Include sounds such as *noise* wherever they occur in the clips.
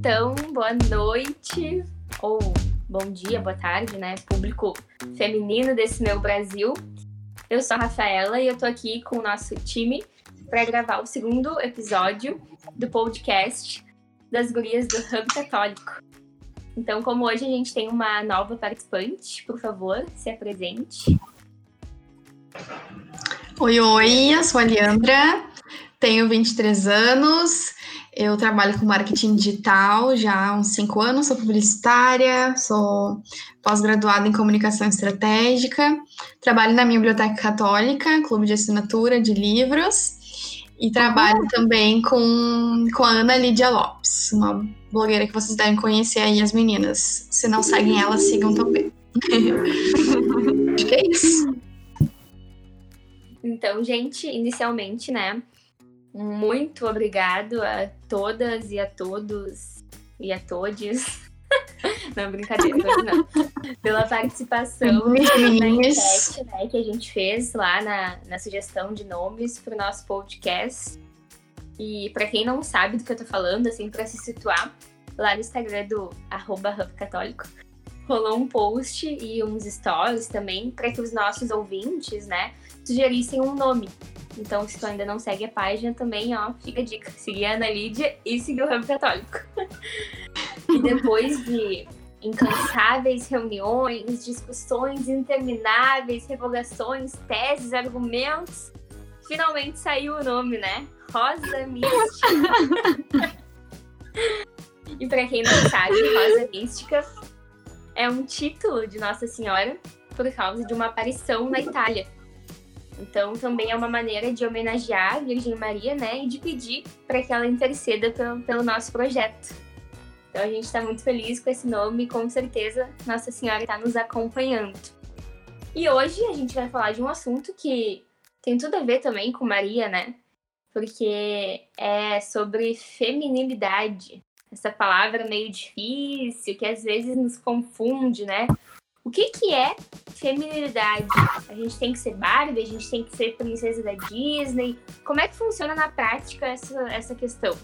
Então, boa noite, ou bom dia, boa tarde, né? Público feminino desse meu Brasil. Eu sou a Rafaela e eu tô aqui com o nosso time para gravar o segundo episódio do podcast das gurias do Hub Católico. Então, como hoje a gente tem uma nova participante, por favor, se apresente. Oi, oi, eu sou a Leandra, tenho 23 anos, eu trabalho com marketing digital já há uns 5 anos, sou publicitária, sou pós-graduada em comunicação estratégica, trabalho na minha biblioteca católica, clube de assinatura de livros, e trabalho uhum. também com, com a Ana Lídia Lopes, uma blogueira que vocês devem conhecer aí, as meninas. Se não seguem ela, sigam também. Acho *laughs* que *laughs* é isso. Então, gente, inicialmente, né? Muito obrigado a todas e a todos e a todos. *laughs* não, brincadeira, não. Pela participação na enquete né, que a gente fez lá na, na sugestão de nomes para o nosso podcast. E para quem não sabe do que eu tô falando, assim, para se situar, lá no Instagram do arroba Católico, rolou um post e uns stories também para que os nossos ouvintes, né, sugerissem um nome. Então, se tu ainda não segue a página, também, ó, fica a dica. Seguir a Ana Lídia e seguir o Hub Católico. *laughs* e depois de incansáveis reuniões, discussões intermináveis, revogações, teses, argumentos, finalmente saiu o nome, né? Rosa Mística. e para quem não sabe, Rosa Mística é um título de Nossa Senhora por causa de uma aparição na Itália. Então, também é uma maneira de homenagear a Virgem Maria, né? E de pedir para que ela interceda pelo, pelo nosso projeto. Então, a gente está muito feliz com esse nome e com certeza Nossa Senhora está nos acompanhando. E hoje a gente vai falar de um assunto que tem tudo a ver também com Maria, né? Porque é sobre feminilidade. Essa palavra meio difícil, que às vezes nos confunde, né? O que, que é feminilidade? A gente tem que ser Barbie, a gente tem que ser princesa da Disney. Como é que funciona na prática essa, essa questão?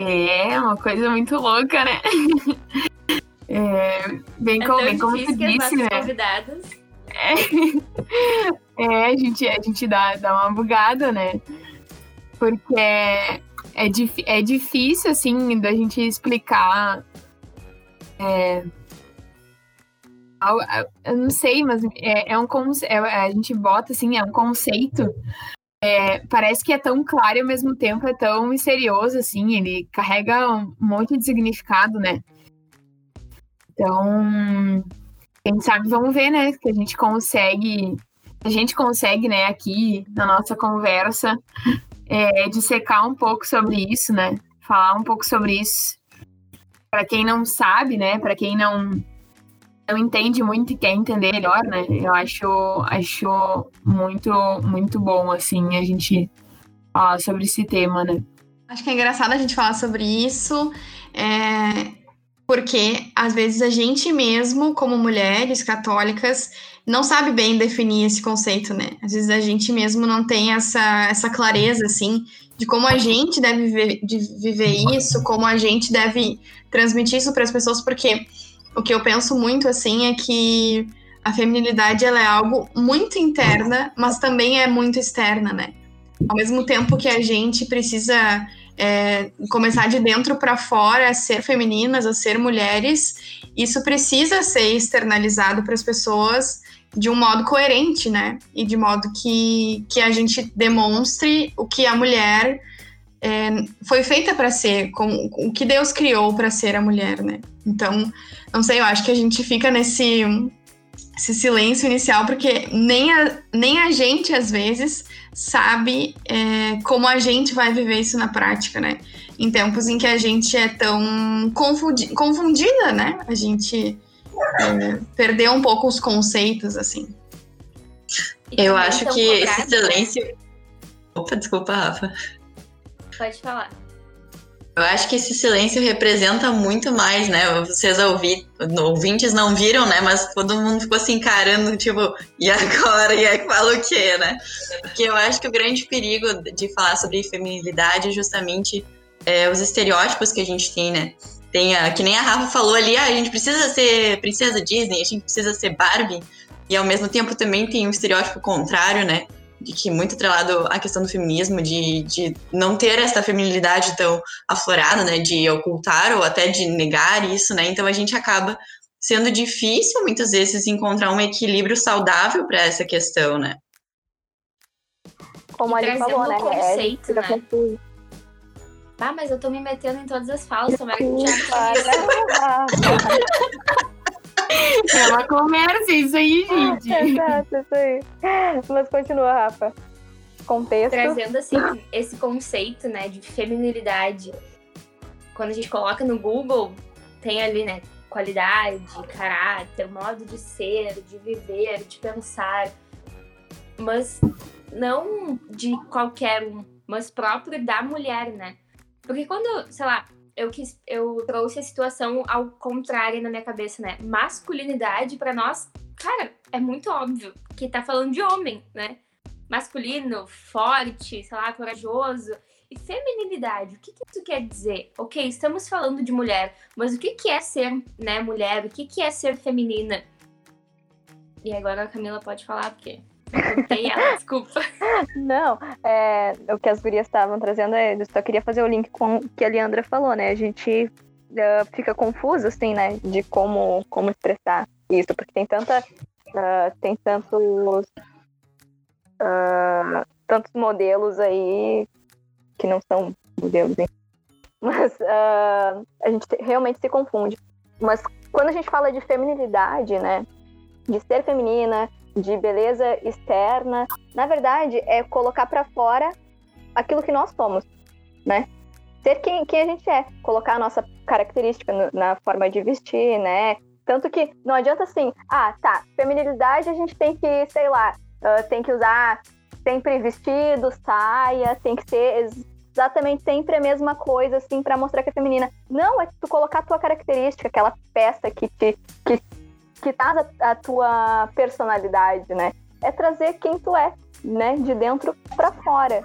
É uma coisa muito louca, né? *laughs* É, bem, é como, bem como tu disse, né? Convidadas. É, *laughs* é, a gente, a gente dá, dá uma bugada, né? Porque é, é, é difícil, assim, da gente explicar é, eu não sei, mas é, é um é, a gente bota assim, é um conceito. É, parece que é tão claro e ao mesmo tempo é tão misterioso, assim, ele carrega um monte de significado, né? Então, quem sabe vamos ver, né? Que a gente consegue, a gente consegue, né, aqui na nossa conversa, é, dissecar um pouco sobre isso, né? Falar um pouco sobre isso. Para quem não sabe, né? Para quem não não entende muito e quer entender melhor, né? Eu acho, acho muito, muito bom, assim, a gente falar sobre esse tema, né? Acho que é engraçado a gente falar sobre isso, é, porque às vezes a gente mesmo, como mulheres católicas, não sabe bem definir esse conceito, né? Às vezes a gente mesmo não tem essa, essa clareza, assim, de como a gente deve viver, de viver isso, como a gente deve transmitir isso para as pessoas, porque o que eu penso muito assim é que a feminilidade ela é algo muito interna, mas também é muito externa, né? Ao mesmo tempo que a gente precisa é, começar de dentro para fora a ser femininas, a ser mulheres, isso precisa ser externalizado para as pessoas de um modo coerente, né? E de modo que, que a gente demonstre o que a mulher é, foi feita para ser, com, o que Deus criou para ser a mulher, né? Então, não sei, eu acho que a gente fica nesse esse silêncio inicial, porque nem a, nem a gente, às vezes, sabe é, como a gente vai viver isso na prática, né? Em tempos em que a gente é tão confundi confundida, né? A gente é, perdeu um pouco os conceitos, assim. Eu acho que esse silêncio. Opa, desculpa, Rafa. Pode falar. Eu acho que esse silêncio representa muito mais, né? Vocês ouvi, ouvintes não viram, né? Mas todo mundo ficou se encarando, tipo, e agora? E aí fala o quê, né? Porque eu acho que o grande perigo de falar sobre feminilidade é justamente é, os estereótipos que a gente tem, né? Tem a, que nem a Rafa falou ali, ah, a gente precisa ser princesa Disney, a gente precisa ser Barbie. E ao mesmo tempo também tem um estereótipo contrário, né? Que muito atrelado à questão do feminismo, de, de não ter essa feminilidade tão aflorada, né? De ocultar ou até de negar isso, né? Então a gente acaba sendo difícil muitas vezes encontrar um equilíbrio saudável para essa questão, né? Como a gente falou, né? Conceito, é, né? confuso. Ah, mas eu tô me metendo em todas as falas, tomara que o Thiago É uma conversa, isso aí, gente. *laughs* Exato, isso aí. Mas continua, Rafa. Contexto. trazendo assim esse conceito, né, de feminilidade. Quando a gente coloca no Google, tem ali, né, qualidade, caráter, modo de ser, de viver, de pensar, mas não de qualquer um, mas próprio da mulher, né? Porque quando, sei lá, eu quis, eu trouxe a situação ao contrário na minha cabeça, né? Masculinidade pra nós, cara, é muito óbvio que tá falando de homem, né? Masculino, forte, sei lá, corajoso. E feminilidade, o que, que isso quer dizer? Ok, estamos falando de mulher, mas o que, que é ser né, mulher? O que, que é ser feminina? E agora a Camila pode falar, porque cortei ela, desculpa. Não, é, o que as gurias estavam trazendo, é, eu só queria fazer o link com o que a Leandra falou, né? A gente uh, fica confuso, assim, né? De como, como expressar isso, porque tem tanta. Uh, tem tantos. Uh, tantos modelos aí que não são modelos, hein? Mas a gente realmente se confunde. Mas quando a gente fala de feminilidade, né? De ser feminina, de beleza externa, na verdade é colocar para fora aquilo que nós somos, né? Ser quem, quem a gente é, colocar a nossa característica no, na forma de vestir, né? Tanto que não adianta assim, ah, tá, feminilidade a gente tem que, sei lá, uh, tem que usar sempre vestido, saia, tem que ser exatamente sempre a mesma coisa, assim, para mostrar que é feminina. Não, é tu colocar a tua característica, aquela peça que te, que que traz a, a tua personalidade, né? É trazer quem tu é, né? De dentro para fora.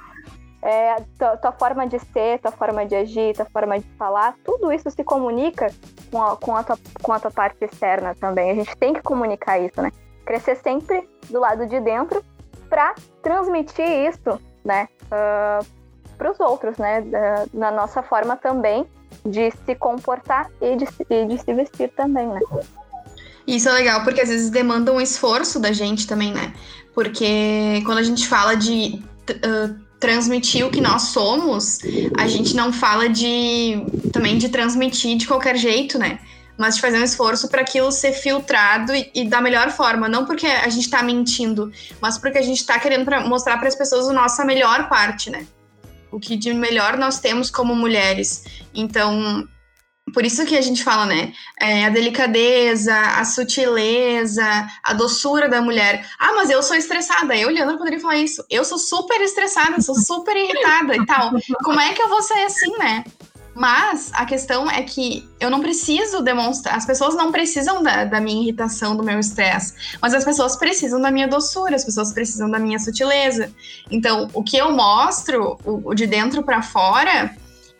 É, tua, tua, forma de ser, tua forma de agir, tua forma de falar, tudo isso se comunica com a, com a, tua, com a tua parte externa também. A gente tem que comunicar isso, né? Crescer sempre do lado de dentro para transmitir isso, né? Uh, para os outros, né? Na nossa forma também de se comportar e de, e de se vestir também, né? Isso é legal, porque às vezes demanda um esforço da gente também, né? Porque quando a gente fala de uh, transmitir o que nós somos, a gente não fala de também de transmitir de qualquer jeito, né? Mas de fazer um esforço para aquilo ser filtrado e, e, da melhor forma. Não porque a gente está mentindo, mas porque a gente está querendo pra mostrar para as pessoas a nossa melhor parte, né? O que de melhor nós temos como mulheres. Então, por isso que a gente fala, né? É, a delicadeza, a sutileza, a doçura da mulher. Ah, mas eu sou estressada. Eu, Leandra, poderia falar isso. Eu sou super estressada, sou super irritada e tal. Como é que eu vou ser assim, né? Mas a questão é que eu não preciso demonstrar. As pessoas não precisam da, da minha irritação, do meu estresse. Mas as pessoas precisam da minha doçura, as pessoas precisam da minha sutileza. Então, o que eu mostro, o, o de dentro para fora,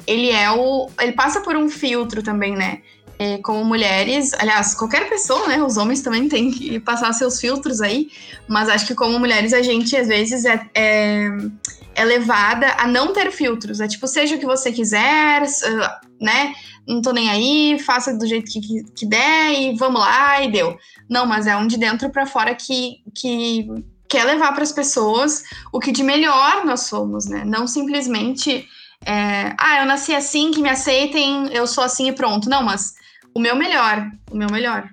ele é o. Ele passa por um filtro também, né? É, como mulheres, aliás, qualquer pessoa, né? Os homens também têm que passar seus filtros aí, mas acho que como mulheres a gente às vezes é, é, é levada a não ter filtros. É tipo, seja o que você quiser, né? Não tô nem aí, faça do jeito que, que, que der e vamos lá e deu. Não, mas é um de dentro para fora que, que quer levar para as pessoas o que de melhor nós somos, né? Não simplesmente é, ah, eu nasci assim, que me aceitem, eu sou assim e pronto. Não, mas o meu melhor, o meu melhor.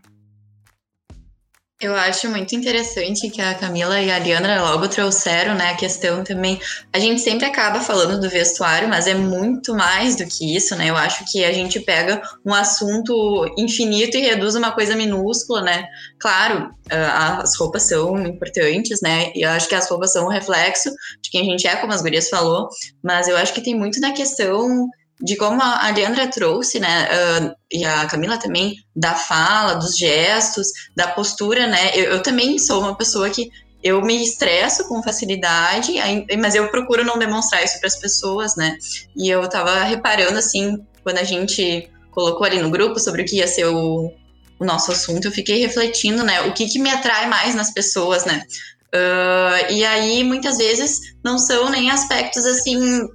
Eu acho muito interessante que a Camila e a Leandra logo trouxeram, né, a questão também. A gente sempre acaba falando do vestuário, mas é muito mais do que isso, né? Eu acho que a gente pega um assunto infinito e reduz uma coisa minúscula, né? Claro, ah, as roupas são importantes, né? E eu acho que as roupas são um reflexo de quem a gente é, como as gurias falou, mas eu acho que tem muito na questão de como a Leandra trouxe, né, uh, e a Camila também, da fala, dos gestos, da postura, né, eu, eu, também sou uma pessoa que eu me estresso com facilidade, mas eu procuro não demonstrar isso para as pessoas, né? E eu tava reparando, assim, quando a gente colocou ali no grupo sobre o que ia ser o, o nosso assunto, eu fiquei refletindo, né? O que, que me atrai mais nas pessoas, né? Uh, e aí, muitas vezes, não são nem aspectos assim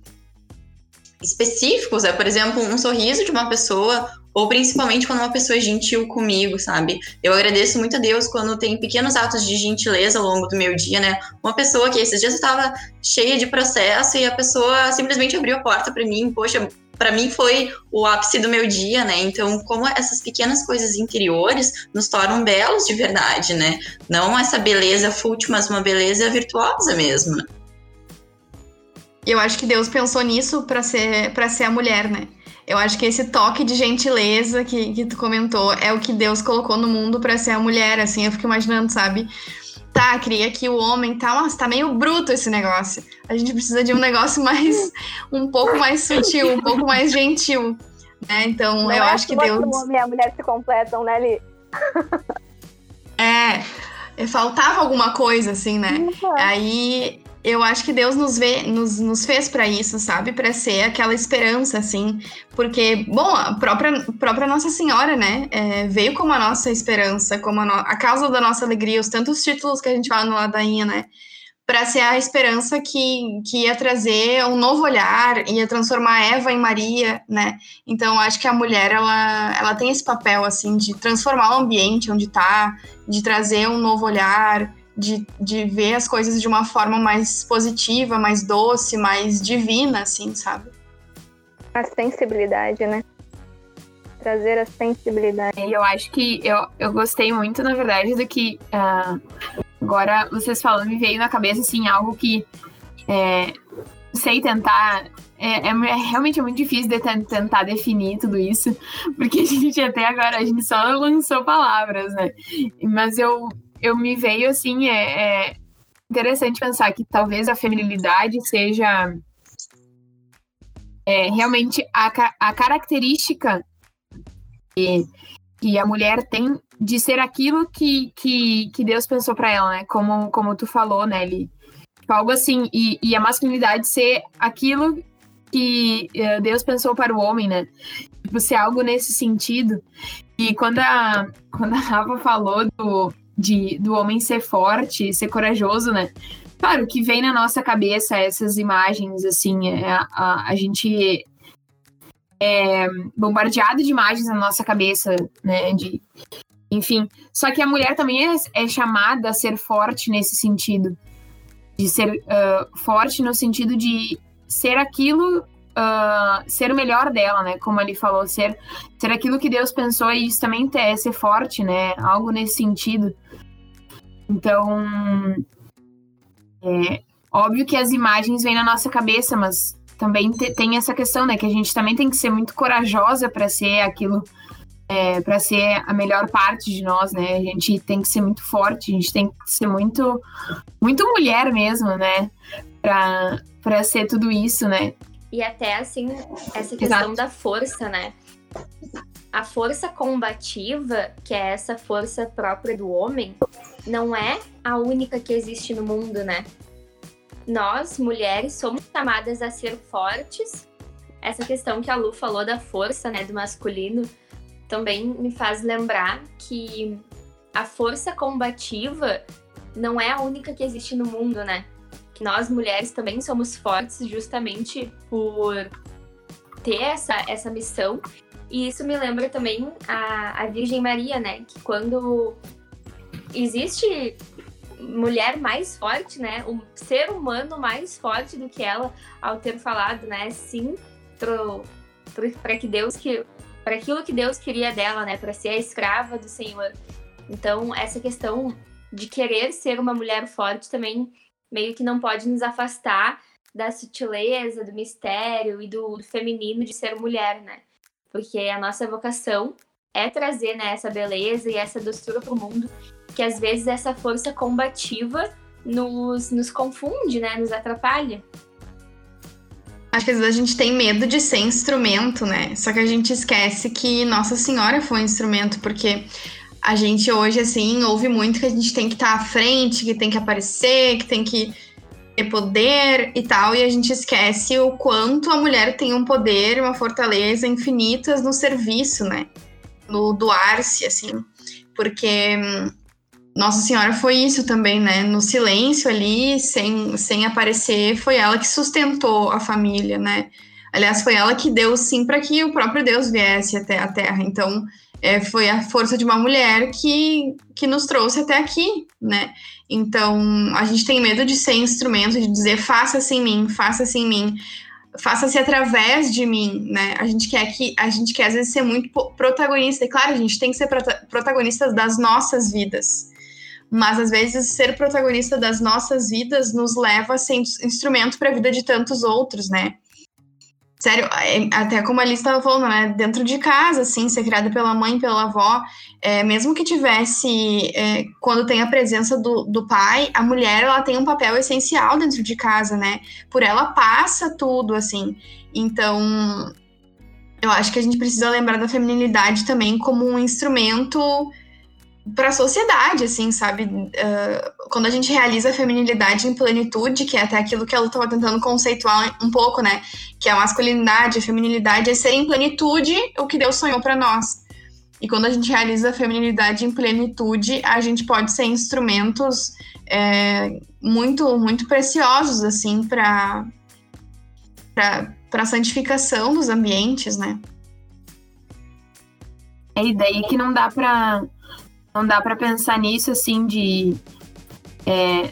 específicos, é, por exemplo, um sorriso de uma pessoa, ou principalmente quando uma pessoa é gentil comigo, sabe? Eu agradeço muito a Deus quando tem pequenos atos de gentileza ao longo do meu dia, né? Uma pessoa que esses dias estava cheia de processo e a pessoa simplesmente abriu a porta para mim, poxa, para mim foi o ápice do meu dia, né? Então, como essas pequenas coisas interiores nos tornam belos de verdade, né? Não essa beleza fútil, mas uma beleza virtuosa mesmo. Eu acho que Deus pensou nisso para ser para ser a mulher, né? Eu acho que esse toque de gentileza que, que tu comentou é o que Deus colocou no mundo para ser a mulher, assim, eu fico imaginando, sabe? Tá, queria que o homem tá, nossa, tá meio bruto esse negócio. A gente precisa de um negócio *laughs* mais, um pouco mais sutil, um pouco mais gentil, né? Então, Não eu é acho que Deus... o homem e a mulher se completam, né, Li? é, faltava alguma coisa, assim, né? Uhum. Aí eu acho que Deus nos vê, nos, nos fez para isso, sabe? Para ser aquela esperança, assim. Porque, bom, a própria, própria Nossa Senhora, né? É, veio como a nossa esperança, como a, no, a causa da nossa alegria, os tantos títulos que a gente fala no Ladainha, né? Para ser a esperança que, que ia trazer um novo olhar, ia transformar Eva em Maria, né? Então, acho que a mulher, ela, ela tem esse papel, assim, de transformar o ambiente onde tá, de trazer um novo olhar, de, de ver as coisas de uma forma mais positiva, mais doce, mais divina, assim, sabe? A sensibilidade, né? Trazer a sensibilidade. Eu acho que eu, eu gostei muito, na verdade, do que uh, agora vocês falando me veio na cabeça, assim, algo que é, sei tentar. É, é, é, realmente é muito difícil de tentar definir tudo isso, *laughs* porque a gente até agora a gente só lançou palavras, né? Mas eu, eu me veio assim, é, é interessante pensar que talvez a feminilidade seja é, realmente a, a característica que, que a mulher tem de ser aquilo que, que, que Deus pensou para ela, né? Como, como tu falou, né, Li? Algo assim, e, e a masculinidade ser aquilo que uh, Deus pensou para o homem, né? Tipo, ser algo nesse sentido. E quando a, quando a Rafa falou do, de, do homem ser forte, ser corajoso, né? Claro, que vem na nossa cabeça essas imagens, assim, é, a, a gente é bombardeado de imagens na nossa cabeça, né? De, enfim, só que a mulher também é, é chamada a ser forte nesse sentido, de ser uh, forte no sentido de ser aquilo Uh, ser o melhor dela, né? Como ele falou, ser, ser aquilo que Deus pensou e isso também é ser forte, né? Algo nesse sentido. Então, é óbvio que as imagens vêm na nossa cabeça, mas também te, tem essa questão, né? Que a gente também tem que ser muito corajosa para ser aquilo, é, para ser a melhor parte de nós, né? A gente tem que ser muito forte, a gente tem que ser muito, muito mulher mesmo, né? Para ser tudo isso, né? E até assim, essa questão Exato. da força, né? A força combativa, que é essa força própria do homem, não é a única que existe no mundo, né? Nós, mulheres, somos chamadas a ser fortes. Essa questão que a Lu falou da força, né, do masculino, também me faz lembrar que a força combativa não é a única que existe no mundo, né? Que nós mulheres também somos fortes justamente por ter essa, essa missão. E isso me lembra também a, a Virgem Maria, né? Que quando existe mulher mais forte, né? Um ser humano mais forte do que ela, ao ter falado, né? Sim, para que Deus que para aquilo que Deus queria dela, né? Para ser a escrava do Senhor. Então essa questão de querer ser uma mulher forte também meio que não pode nos afastar da sutileza, do mistério e do, do feminino de ser mulher, né? Porque a nossa vocação é trazer né, essa beleza e essa doçura para o mundo, que às vezes essa força combativa nos, nos confunde, né? Nos atrapalha. Acho que às vezes a gente tem medo de ser instrumento, né? Só que a gente esquece que Nossa Senhora foi um instrumento, porque a gente hoje, assim, ouve muito que a gente tem que estar tá à frente, que tem que aparecer, que tem que ter poder e tal, e a gente esquece o quanto a mulher tem um poder, uma fortaleza infinitas no serviço, né? No doar-se, assim. Porque hum, Nossa Senhora foi isso também, né? No silêncio ali, sem, sem aparecer, foi ela que sustentou a família, né? Aliás, foi ela que deu sim para que o próprio Deus viesse até a Terra. Então, é, foi a força de uma mulher que, que nos trouxe até aqui, né? Então, a gente tem medo de ser instrumento, de dizer faça-se em mim, faça-se em mim, faça-se através de mim, né? A gente quer que a gente quer às vezes ser muito protagonista. E claro, a gente tem que ser protagonistas das nossas vidas. Mas às vezes ser protagonista das nossas vidas nos leva a ser instrumento para a vida de tantos outros, né? Sério, é, até como a Alice estava falando, né? Dentro de casa, assim, ser criada pela mãe, pela avó, é, mesmo que tivesse, é, quando tem a presença do, do pai, a mulher, ela tem um papel essencial dentro de casa, né? Por ela passa tudo, assim. Então, eu acho que a gente precisa lembrar da feminilidade também como um instrumento para a sociedade, assim, sabe? Uh, quando a gente realiza a feminilidade em plenitude, que é até aquilo que ela estava tentando conceituar um pouco, né? Que é a masculinidade, a feminilidade, é ser em plenitude o que Deus sonhou para nós. E quando a gente realiza a feminilidade em plenitude, a gente pode ser instrumentos é, muito, muito preciosos, assim, para a santificação dos ambientes, né? É, daí que não dá para não dá para pensar nisso assim de é,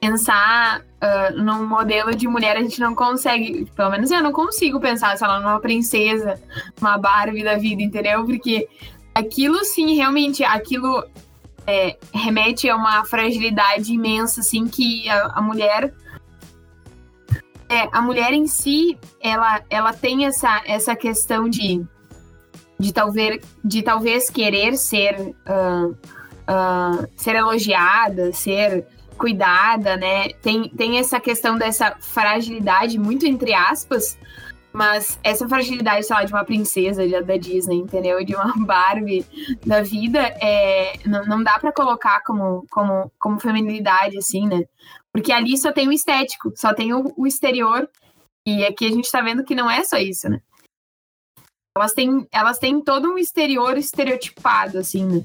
pensar uh, num modelo de mulher a gente não consegue, pelo menos eu não consigo pensar, sei lá, numa princesa, uma Barbie da vida, entendeu? Porque aquilo sim, realmente, aquilo é, remete a uma fragilidade imensa, assim, que a, a mulher é, a mulher em si, ela, ela tem essa, essa questão de de talvez, de talvez querer ser, uh, uh, ser elogiada, ser cuidada, né? Tem, tem essa questão dessa fragilidade, muito entre aspas, mas essa fragilidade, sei lá, de uma princesa da Disney, entendeu? De uma *laughs* Barbie da vida, é, não, não dá para colocar como, como, como feminilidade, assim, né? Porque ali só tem o estético, só tem o, o exterior. E aqui a gente tá vendo que não é só isso, né? Elas têm, elas têm todo um exterior estereotipado, assim, né?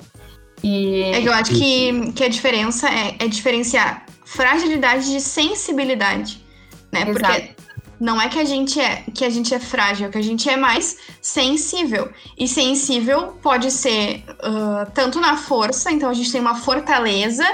E... É que eu acho que, que a diferença é, é diferenciar fragilidade de sensibilidade, né? Exato. Porque não é que a gente é que a gente é frágil, é que a gente é mais sensível. E sensível pode ser uh, tanto na força, então a gente tem uma fortaleza,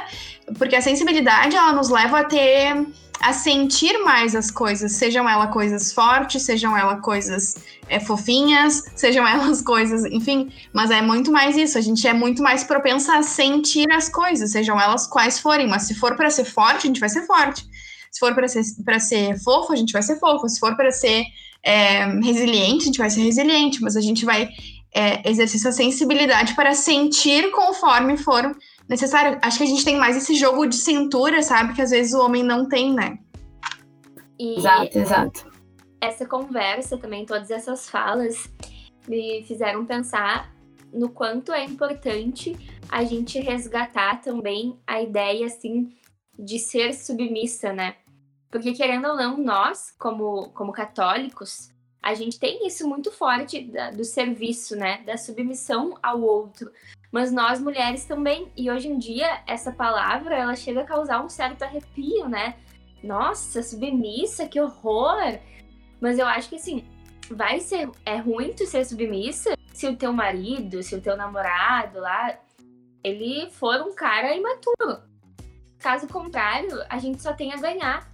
porque a sensibilidade ela nos leva a ter a sentir mais as coisas, sejam elas coisas fortes, sejam elas coisas é, fofinhas, sejam elas *laughs* coisas, enfim, mas é muito mais isso, a gente é muito mais propensa a sentir as coisas, sejam elas quais forem, mas se for para ser forte, a gente vai ser forte. Se for para ser, pra ser fofo, a gente vai ser fofo. Se for para ser é, resiliente, a gente vai ser resiliente, mas a gente vai é, exercer essa sensibilidade para sentir conforme for necessário. Acho que a gente tem mais esse jogo de cintura, sabe? Que às vezes o homem não tem, né? E exato, exato. Essa conversa também, todas essas falas, me fizeram pensar no quanto é importante a gente resgatar também a ideia, assim, de ser submissa, né? Porque, querendo ou não, nós, como, como católicos, a gente tem isso muito forte da, do serviço, né? Da submissão ao outro. Mas nós mulheres também. E hoje em dia, essa palavra, ela chega a causar um certo arrepio, né? Nossa, submissa, que horror! Mas eu acho que assim, vai ser. É ruim tu ser submissa se o teu marido, se o teu namorado lá, ele for um cara imaturo. Caso contrário, a gente só tem a ganhar.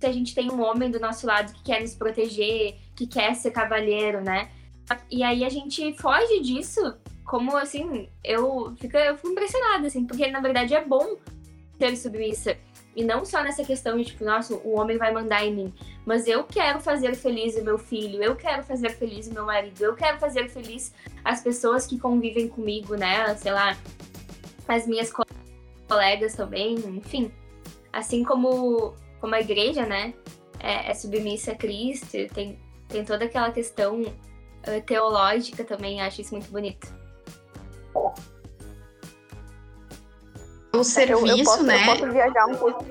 Se a gente tem um homem do nosso lado que quer nos proteger, que quer ser cavalheiro, né? E aí a gente foge disso, como assim, eu fico, eu fico impressionada, assim, porque na verdade é bom ser submissa. E não só nessa questão de, tipo, nossa, o homem vai mandar em mim. Mas eu quero fazer feliz o meu filho, eu quero fazer feliz o meu marido, eu quero fazer feliz as pessoas que convivem comigo, né? Sei lá, as minhas colegas também, enfim. Assim como, como a igreja, né? É, é submissa a Cristo, tem tem toda aquela questão uh, teológica também, acho isso muito bonito. O serviço, eu, eu posso, né? Eu posso viajar um pouco.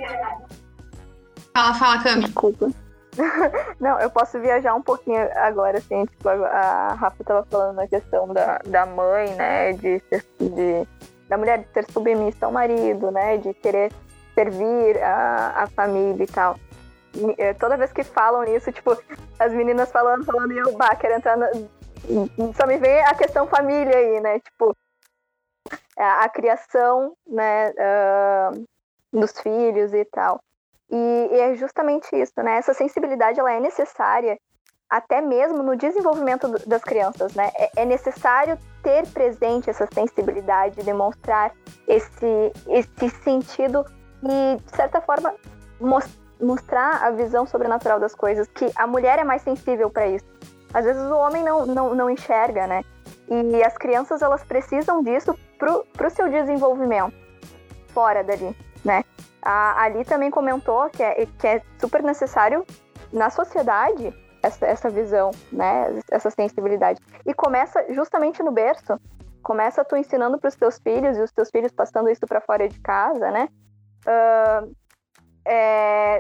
Fala, fala, Cami. Desculpa. *laughs* Não, eu posso viajar um pouquinho agora, assim, tipo, a Rafa estava falando na questão da, da mãe, né, de, de da mulher de ser submissa ao marido, né, de querer servir a, a família e tal. E, eh, toda vez que falam isso, tipo, as meninas falando, falando, e eu, bah, quero entrar na... Só me vem a questão família aí, né, tipo, a, a criação, né, uh, dos filhos e tal. E, e, é justamente isso, né? Essa sensibilidade ela é necessária até mesmo no desenvolvimento das crianças, né? É, é necessário ter presente essa sensibilidade, demonstrar esse, esse sentido e, de certa forma, mostrar a visão sobrenatural das coisas, que a mulher é mais sensível para isso. Às vezes o homem não, não, não enxerga, né? E as crianças, elas precisam disso pro, pro seu desenvolvimento fora dali, né? A Ali também comentou que é, que é super necessário na sociedade essa, essa visão, né? Essa sensibilidade. E começa justamente no berço. Começa tu ensinando para os teus filhos e os teus filhos passando isso para fora de casa, né? Uh, é,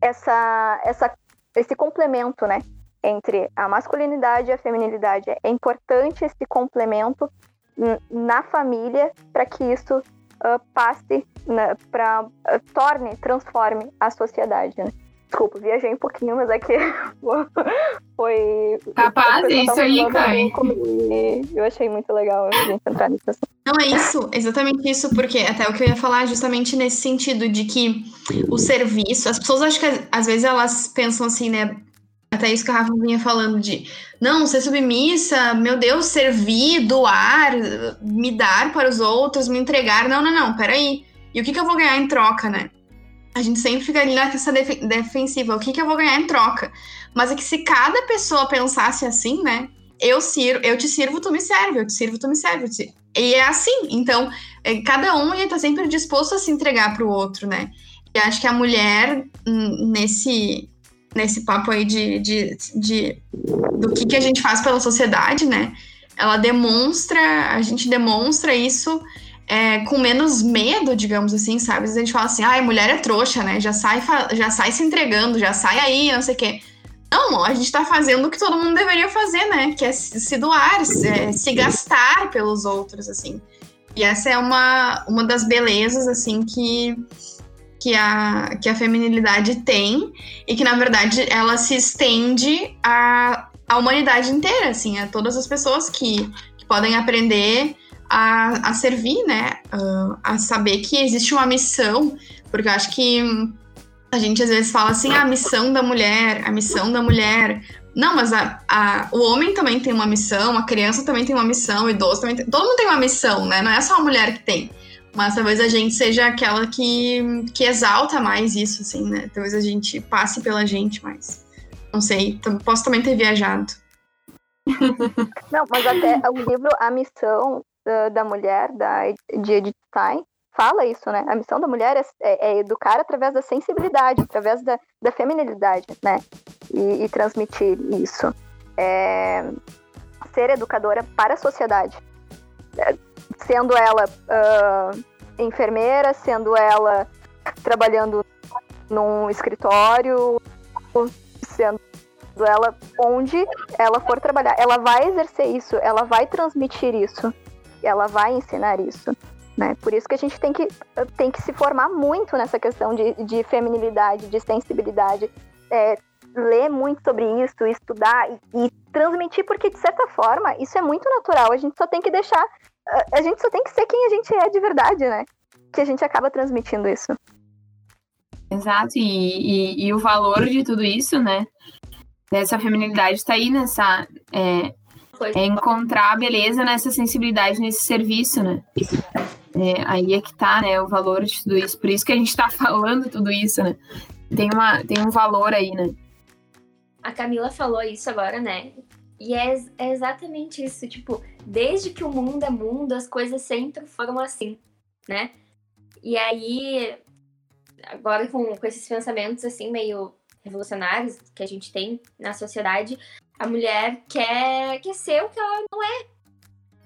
essa, essa, esse complemento, né? Entre a masculinidade e a feminilidade. É importante esse complemento na família para que isso uh, passe né, para uh, torne, transforme a sociedade. Né? Desculpa, viajei um pouquinho, mas é que *laughs* foi. Capaz, isso aí, Kai. Eu achei muito legal a gente entrar nisso. Não, é isso, exatamente isso, porque até o que eu ia falar justamente nesse sentido de que o serviço, as pessoas acho que às vezes elas pensam assim, né? Até isso que a Rafa vinha falando de não, ser submissa, meu Deus, servir, doar, me dar para os outros, me entregar. Não, não, não, peraí. E o que, que eu vou ganhar em troca, né? A gente sempre fica ali nessa def defensiva, o que, que eu vou ganhar em troca? Mas é que se cada pessoa pensasse assim, né? Eu, sirvo, eu te sirvo, tu me serve, eu te sirvo, tu me serve. Te... E é assim. Então, é, cada um ia estar sempre disposto a se entregar para o outro, né? E acho que a mulher, nesse, nesse papo aí de, de, de do que, que a gente faz pela sociedade, né? Ela demonstra, a gente demonstra isso é, com menos medo, digamos assim, sabe? A gente fala assim, ai, mulher é trouxa, né? Já sai, já sai se entregando, já sai aí, não sei o quê. Não, a gente tá fazendo o que todo mundo deveria fazer, né? Que é se doar, se, é, se gastar pelos outros, assim. E essa é uma, uma das belezas, assim, que que a, que a feminilidade tem e que, na verdade, ela se estende à, à humanidade inteira, assim, a todas as pessoas que, que podem aprender a, a servir, né? Uh, a saber que existe uma missão, porque eu acho que a gente às vezes fala assim, ah, a missão da mulher, a missão da mulher. Não, mas a, a, o homem também tem uma missão, a criança também tem uma missão, o idoso também tem. Todo mundo tem uma missão, né? Não é só a mulher que tem. Mas talvez a gente seja aquela que, que exalta mais isso, assim, né? Talvez a gente passe pela gente mais. Não sei, posso também ter viajado. *laughs* Não, mas até o livro A Missão da, Mulher, da, de Edith Stein, fala isso, né? A missão da mulher é, é, é educar através da sensibilidade, através da, da feminilidade, né? E, e transmitir isso. É, ser educadora para a sociedade. Sendo ela uh, enfermeira, sendo ela trabalhando num escritório, sendo ela onde ela for trabalhar. Ela vai exercer isso, ela vai transmitir isso, ela vai ensinar isso. Né? Por isso que a gente tem que, tem que se formar muito nessa questão de, de feminilidade, de sensibilidade, é, ler muito sobre isso, estudar e, e, transmitir, porque de certa forma isso é muito natural. A gente só tem que deixar a gente só tem que ser quem a gente é de verdade, né? Que a gente acaba transmitindo isso. Exato, e, e, e o valor de tudo isso, né? Dessa feminilidade está aí nessa. É, é, encontrar a beleza nessa sensibilidade, nesse serviço, né? É, aí é que tá, né? O valor de tudo isso. Por isso que a gente tá *laughs* falando tudo isso, né? Tem, uma, tem um valor aí, né? A Camila falou isso agora, né? E é, é, exatamente isso, tipo, desde que o mundo é mundo, as coisas sempre foram assim, né? E aí, agora com, com esses pensamentos, assim, meio revolucionários que a gente tem na sociedade, a mulher quer, quer ser o que ela não é,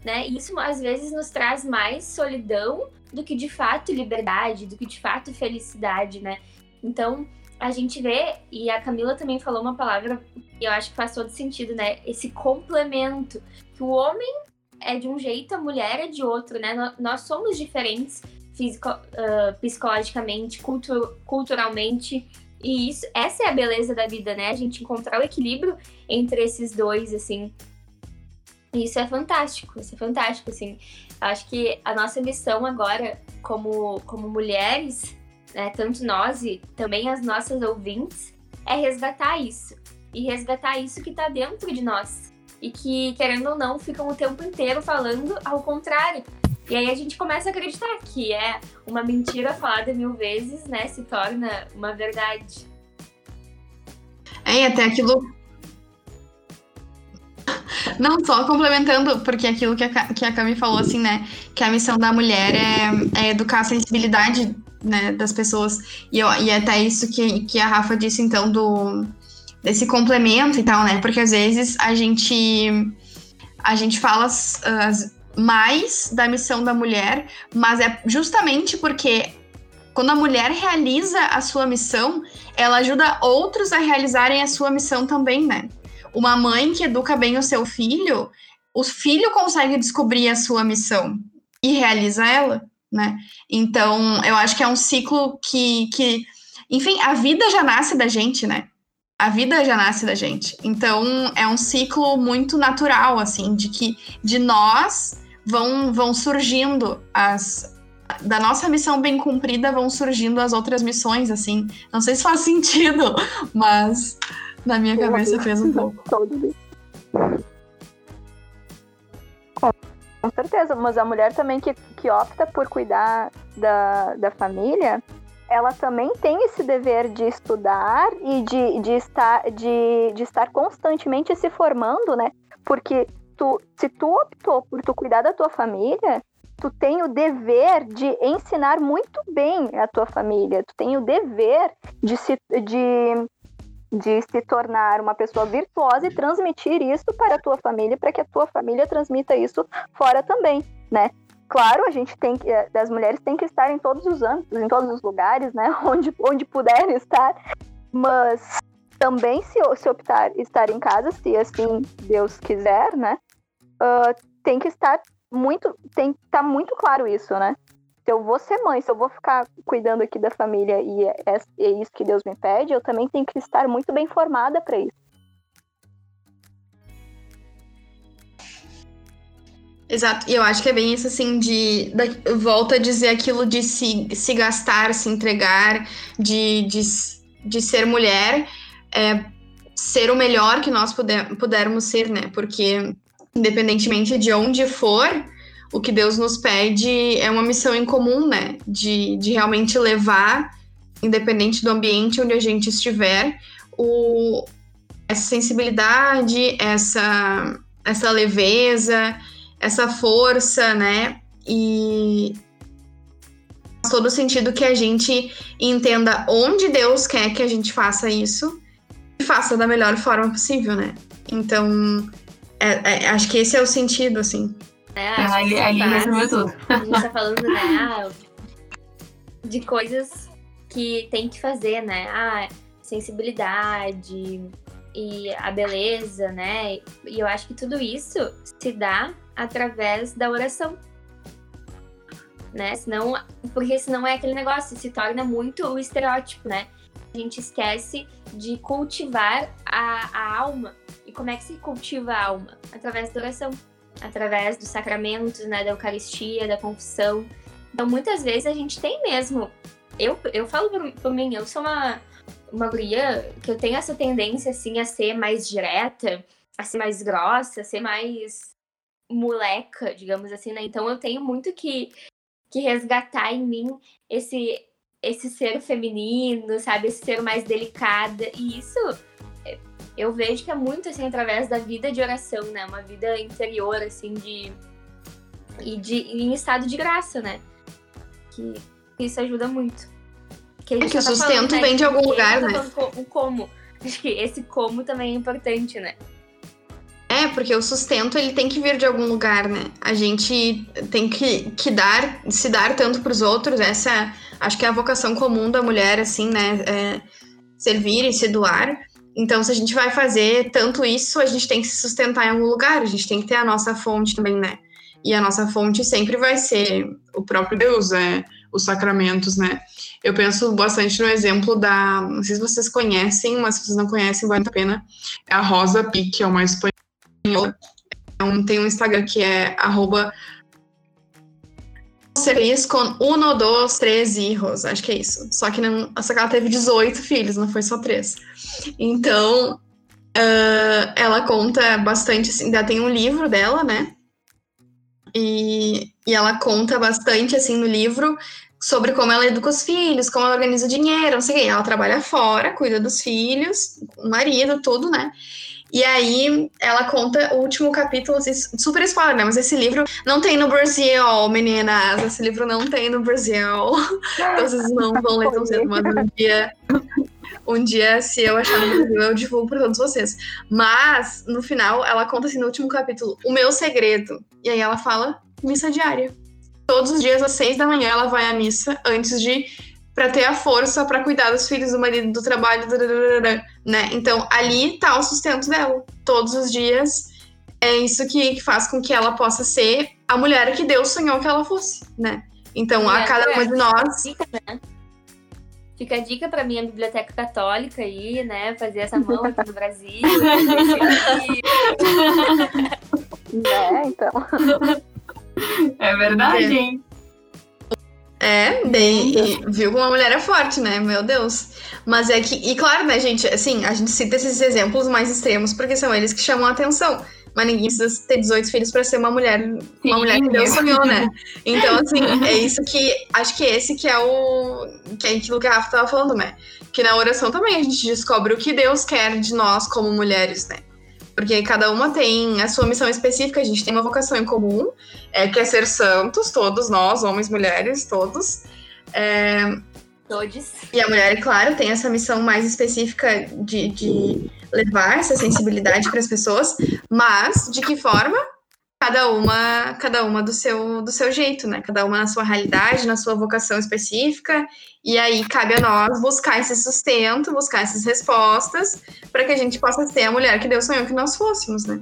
né? Isso, às vezes, nos traz mais solidão do que de fato liberdade, do que de fato felicidade, né? Então, a gente vê, e a Camila também falou uma palavra que eu acho que faz todo sentido, né? Esse complemento. Que o homem é de um jeito, a mulher é de outro, né? Nós somos diferentes físico, uh, psicologicamente, cultu culturalmente. E isso, essa é a beleza da vida, né? A gente encontrar o equilíbrio entre esses dois, assim. Isso é fantástico, isso é fantástico, assim. Acho que a nossa missão agora, como, como mulheres, né, tanto nós e também as nossas ouvintes, é resgatar isso. E resgatar isso que está dentro de nós. E que, querendo ou não, ficam o tempo inteiro falando ao contrário. E aí a gente começa a acreditar que é uma mentira falada mil vezes, né? Se torna uma verdade. É, até aquilo. Não, só complementando, porque aquilo que a, que a Cami falou, assim, né? Que a missão da mulher é, é educar a sensibilidade né, das pessoas. E, eu, e é até isso que, que a Rafa disse, então, do desse complemento e tal, né? Porque às vezes a gente a gente fala uh, mais da missão da mulher, mas é justamente porque quando a mulher realiza a sua missão, ela ajuda outros a realizarem a sua missão também, né? Uma mãe que educa bem o seu filho, o filho consegue descobrir a sua missão e realiza ela né? Então, eu acho que é um ciclo que, que, enfim, a vida já nasce da gente, né? A vida já nasce da gente. Então, é um ciclo muito natural, assim, de que de nós vão, vão surgindo as. Da nossa missão bem cumprida vão surgindo as outras missões, assim. Não sei se faz *laughs* sentido, mas na minha cabeça fez um pouco. *laughs* Com certeza, mas a mulher também que, que opta por cuidar da, da família, ela também tem esse dever de estudar e de, de, estar, de, de estar constantemente se formando, né? Porque tu, se tu optou por tu cuidar da tua família, tu tem o dever de ensinar muito bem a tua família, tu tem o dever de, se, de de se tornar uma pessoa virtuosa e transmitir isso para a tua família, para que a tua família transmita isso fora também, né? Claro, a gente tem que, eh, as mulheres têm que estar em todos os âmbitos, em todos os lugares, né? *laughs* Onde, onde puderem estar, mas também se, se optar estar em casa, se assim Deus quiser, né? Uh, tem que estar muito, tem que tá muito claro isso, né? Se eu vou ser mãe, se eu vou ficar cuidando aqui da família e é, é isso que Deus me pede, eu também tenho que estar muito bem formada para isso. Exato, e eu acho que é bem isso assim de, de volta a dizer aquilo de se, se gastar, se entregar, de, de, de ser mulher, é, ser o melhor que nós puder, pudermos ser, né? Porque independentemente de onde for, o que Deus nos pede é uma missão em comum, né? De, de realmente levar, independente do ambiente onde a gente estiver, o, essa sensibilidade, essa, essa leveza, essa força, né? E faz todo sentido que a gente entenda onde Deus quer que a gente faça isso e faça da melhor forma possível, né? Então, é, é, acho que esse é o sentido, assim. É, ali, ali resumiu tudo. A gente tá falando, né, ah, de coisas que tem que fazer, né? Ah, sensibilidade e a beleza, né? E eu acho que tudo isso se dá através da oração. Né? Senão, porque senão é aquele negócio, se torna muito o estereótipo, né? A gente esquece de cultivar a, a alma. E como é que se cultiva a alma? Através da oração através dos sacramentos, né, da Eucaristia, da confissão. Então, muitas vezes a gente tem mesmo. Eu, eu falo por, por mim, eu sou uma, uma guria que eu tenho essa tendência, assim, a ser mais direta, a ser mais grossa, a ser mais moleca, digamos assim, né? Então, eu tenho muito que, que resgatar em mim esse, esse ser feminino, sabe? Esse ser mais delicada. E isso eu vejo que é muito assim através da vida de oração, né? Uma vida interior assim de e de em estado de graça, né? Que isso ajuda muito. Que, é que o tá sustento falando, né? vem de algum lugar, tá né? O como. Acho que esse como também é importante, né? É, porque o sustento ele tem que vir de algum lugar, né? A gente tem que, que dar, se dar tanto para os outros. Essa é, acho que é a vocação comum da mulher, assim, né? É servir e se doar. Então, se a gente vai fazer tanto isso, a gente tem que se sustentar em algum lugar. A gente tem que ter a nossa fonte também, né? E a nossa fonte sempre vai ser o próprio Deus, é, os sacramentos, né? Eu penso bastante no exemplo da. Não sei se vocês conhecem, mas se vocês não conhecem, vale a pena. É a Rosa Pique, que é uma espanhola. É tem um Instagram que é feliz com um, dois, três hijos, acho que é isso. Só que, não, só que ela teve 18 filhos, não foi só três. Então, uh, ela conta bastante, assim, ainda tem um livro dela, né? E, e ela conta bastante, assim, no livro sobre como ela educa os filhos, como ela organiza o dinheiro, não sei o quê. Ela trabalha fora, cuida dos filhos, o marido, tudo, né? E aí ela conta o último capítulo, assim, super spoiler, né? Mas esse livro não tem no Brasil, meninas. Esse livro não tem no Brasil. *laughs* Então vocês não vão ler tão cedo, mas um dia. Um dia, se eu achar no Brasil, eu divulgo para todos vocês. Mas, no final, ela conta assim no último capítulo, o meu segredo. E aí ela fala missa diária. Todos os dias, às seis da manhã, ela vai à missa antes de para ter a força para cuidar dos filhos, do marido, do trabalho, né? Então, ali tá o sustento dela. Todos os dias é isso que, faz com que ela possa ser a mulher que Deus sonhou que ela fosse, né? Então, a cada uma de nós. Fica, né? Fica a dica para minha biblioteca católica aí, né? Fazer essa mão aqui no Brasil. *laughs* *laughs* é, então. *laughs* É verdade, hein? É, bem, viu como uma mulher é forte, né? Meu Deus. Mas é que, e claro, né, gente, assim, a gente cita esses exemplos mais extremos porque são eles que chamam a atenção. Mas ninguém precisa ter 18 filhos para ser uma mulher, uma mulher que Deus sonhou, né? *laughs* Então, assim, é isso que. Acho que esse que é o. Que é aquilo que a Rafa tava falando, né? Que na oração também a gente descobre o que Deus quer de nós como mulheres, né? Porque cada uma tem a sua missão específica, a gente tem uma vocação em comum, é, que é ser santos, todos nós, homens, mulheres, todos. É, Todos. E a mulher, claro, tem essa missão mais específica de, de levar essa sensibilidade para as pessoas, mas de que forma? Cada uma cada uma do seu do seu jeito, né? Cada uma na sua realidade, na sua vocação específica. E aí cabe a nós buscar esse sustento, buscar essas respostas para que a gente possa ser a mulher que Deus sonhou que nós fôssemos, né?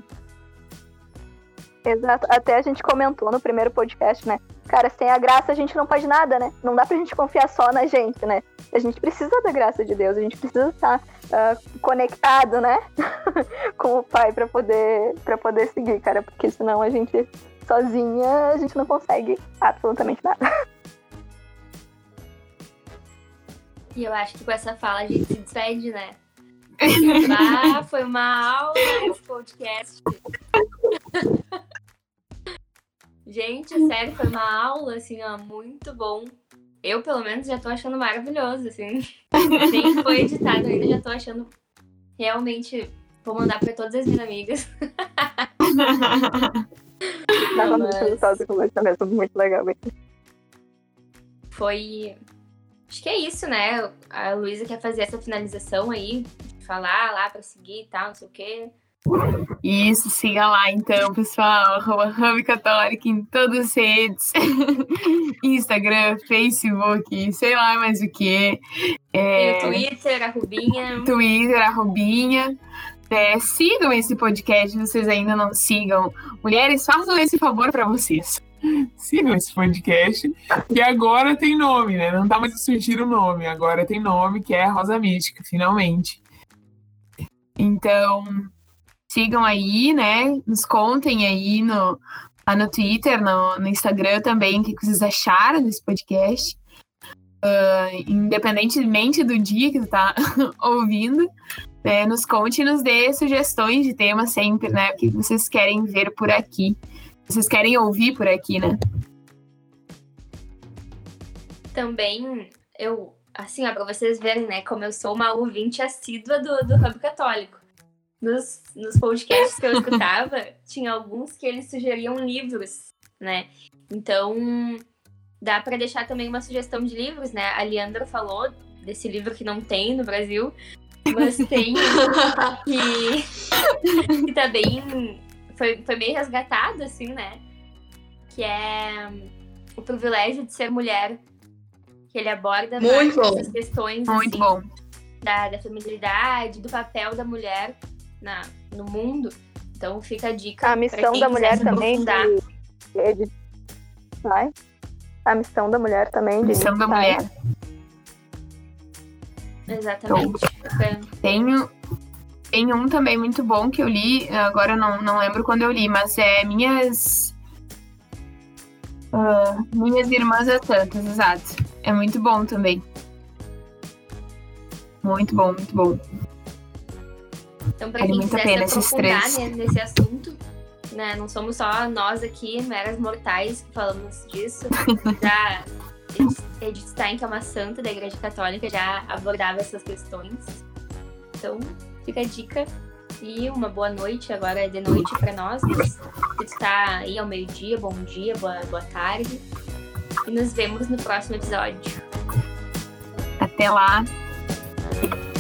Exato. Até a gente comentou no primeiro podcast, né? Cara, sem a graça a gente não faz nada, né? Não dá pra gente confiar só na gente, né? A gente precisa da graça de Deus, a gente precisa estar uh, conectado, né? *laughs* com o Pai para poder, pra poder seguir, cara. Porque senão a gente, sozinha, a gente não consegue absolutamente nada. *laughs* E eu acho que com essa fala a gente se despede, né? Ah, foi uma aula esse podcast. Gente, sério, foi uma aula, assim, ó, muito bom. Eu, pelo menos, já tô achando maravilhoso, assim. *laughs* Nem foi editado ainda, já tô achando realmente. Vou mandar pra todas as minhas amigas. Tava muito resultado com mesmo, muito legal. Foi. Acho que é isso, né? A Luísa quer fazer essa finalização aí, falar lá pra seguir e tal, não sei o quê. Isso, siga lá então, pessoal, arroba Católica em todas as redes, *laughs* Instagram, Facebook, sei lá mais o que. É... Twitter, a Rubinha. Twitter, a Rubinha. É, sigam esse podcast, se vocês ainda não sigam. Mulheres, façam esse favor para vocês. *laughs* Sigam esse podcast, que agora tem nome, né? Não tá mais a surgir o nome, agora tem nome, que é Rosa Mística, finalmente. Então, sigam aí, né? Nos contem aí no, lá no Twitter, no, no Instagram também, o que vocês acharam desse podcast. Uh, independentemente do dia que tu tá *laughs* ouvindo, né, nos conte e nos dê sugestões de tema sempre, né? O que vocês querem ver por aqui. Vocês querem ouvir por aqui, né? Também, eu, assim, ó, pra vocês verem, né, como eu sou uma ouvinte assídua do, do Hub Católico nos, nos podcasts que eu escutava, *laughs* tinha alguns que eles sugeriam livros, né? Então, dá para deixar também uma sugestão de livros, né? A Leandra falou desse livro que não tem no Brasil, mas *laughs* tem que, que tá bem, foi, foi meio resgatado, assim, né? Que é o privilégio de ser mulher. Que ele aborda Muito essas questões Muito assim, bom. da, da feminilidade, do papel da mulher na, no mundo. Então fica a dica. A pra missão quem da mulher também de, de, vai. A missão da mulher também de Missão da mulher. Exatamente. Fica- Tenho, tem um também muito bom que eu li, agora eu não, não lembro quando eu li, mas é Minhas. ah, minhas Irmãs as Santas, exato. É muito bom também. Muito bom, muito bom. Então, para Vale quem muito a quiser pena se esses aprofundar três. né, nesse assunto, né? Não somos só nós aqui, meras mortais, que falamos disso. Já Edith Stein, que é uma santa da Igreja Católica, já abordava essas questões. Então, fica a dica. E uma boa noite, agora é de noite para nós. mas Se tu tá aí ao meio-dia, bom dia, boa, boa tarde. E nos vemos no próximo episódio. Até lá.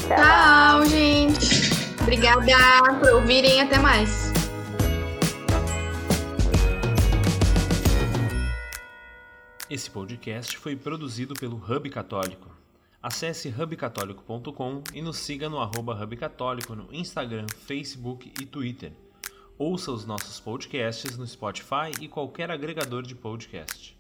Tchau, gente. Obrigada por ouvirem. Até mais. Esse podcast foi produzido pelo Hub Católico. Acesse hubcatólico.com e nos siga no arroba Hub Católico no Instagram, Facebook e Twitter. Ouça os nossos podcasts no Spotify e qualquer agregador de podcast.